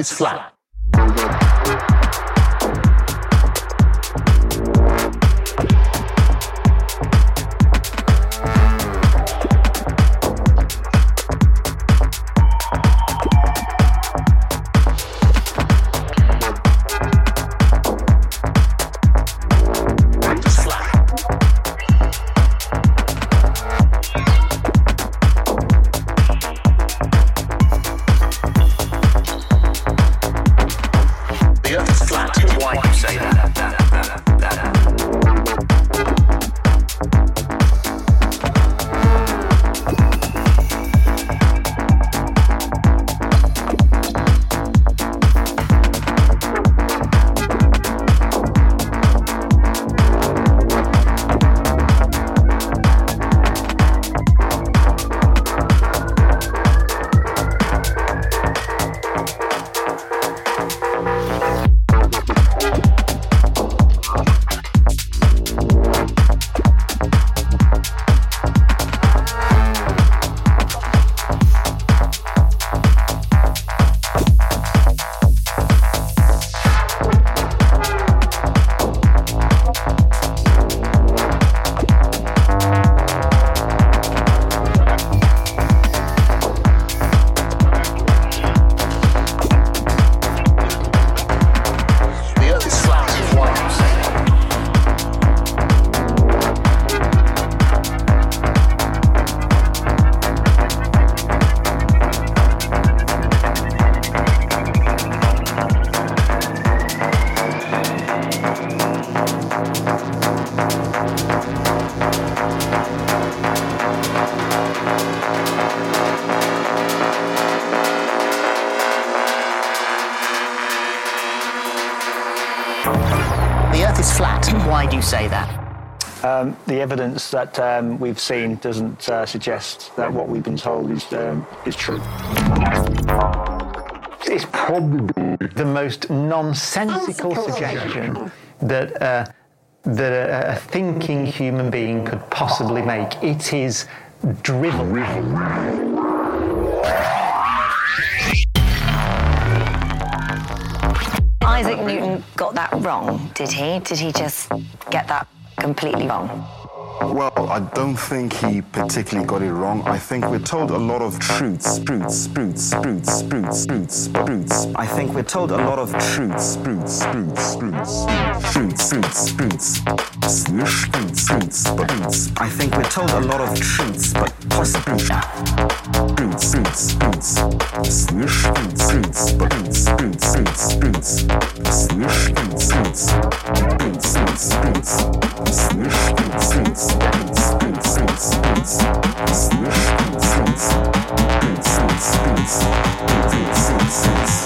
is flat. The evidence that um, we've seen doesn't uh, suggest that what we've been told is um, is true. It's probably the most nonsensical suggestion that uh, that a, a, thinking human being could possibly make. It is drivel. Isaac Newton got that wrong, did he? Did he just get that completely wrong? Well, I don't think he particularly got it wrong. I think we're told a lot of truths, truths, truths, truths, truths, truths, truths. I think we're told a lot of truths, truths, truths, truths, truths, truths, truths, truths, truths, truths. I think we're told a lot of truths, but possibly truths, truths, truths, truths, truths, truths, truths, truths, truths, truths, truths, truths, truths, truths, Sense.